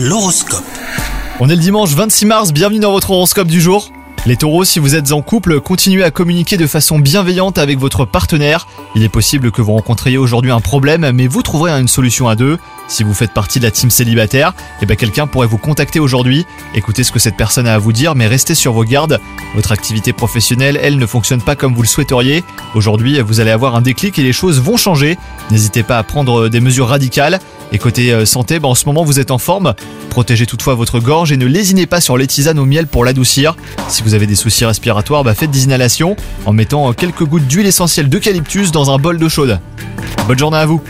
L'horoscope. On est le dimanche 26 mars, bienvenue dans votre horoscope du jour. Les taureaux, si vous êtes en couple, continuez à communiquer de façon bienveillante avec votre partenaire. Il est possible que vous rencontriez aujourd'hui un problème, mais vous trouverez une solution à deux. Si vous faites partie de la team célibataire, eh ben quelqu'un pourrait vous contacter aujourd'hui. Écoutez ce que cette personne a à vous dire, mais restez sur vos gardes. Votre activité professionnelle, elle, ne fonctionne pas comme vous le souhaiteriez. Aujourd'hui, vous allez avoir un déclic et les choses vont changer. N'hésitez pas à prendre des mesures radicales. Et côté euh, santé, ben en ce moment vous êtes en forme. Protégez toutefois votre gorge et ne lésinez pas sur les tisanes au miel pour l'adoucir. Si vous avez des soucis respiratoires, bah faites des inhalations en mettant quelques gouttes d'huile essentielle d'eucalyptus dans un bol d'eau chaude. Bonne journée à vous